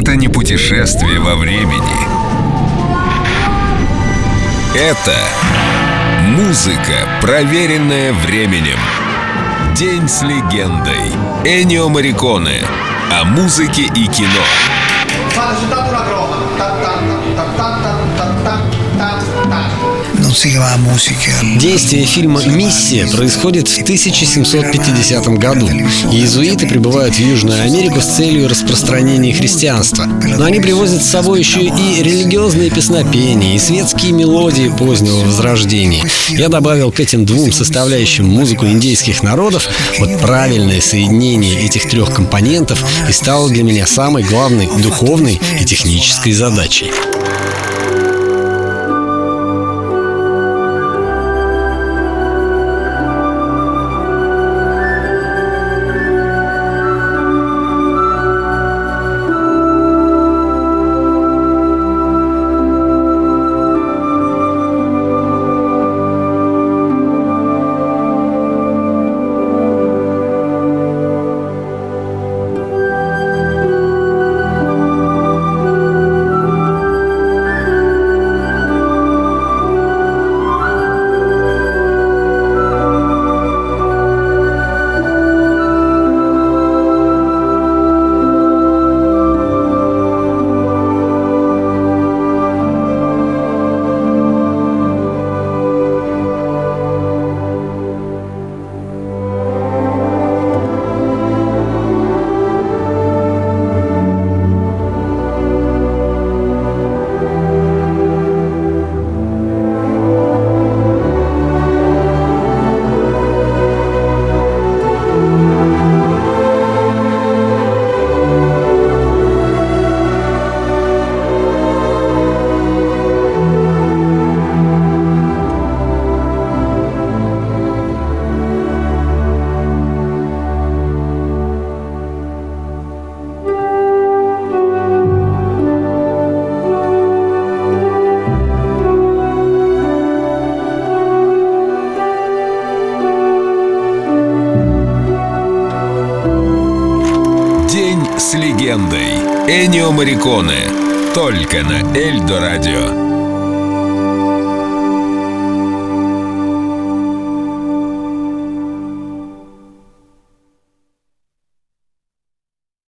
Это не путешествие во времени. Это музыка, проверенная временем. День с легендой. Энио Мариконе. О музыке и кино. Действие фильма «Миссия» происходит в 1750 году. Иезуиты прибывают в Южную Америку с целью распространения христианства. Но они привозят с собой еще и религиозные песнопения, и светские мелодии позднего Возрождения. Я добавил к этим двум составляющим музыку индейских народов вот правильное соединение этих трех компонентов и стало для меня самой главной духовной и технической задачей. С легендой. Энио Мариконе. Только на Эльдо Радио.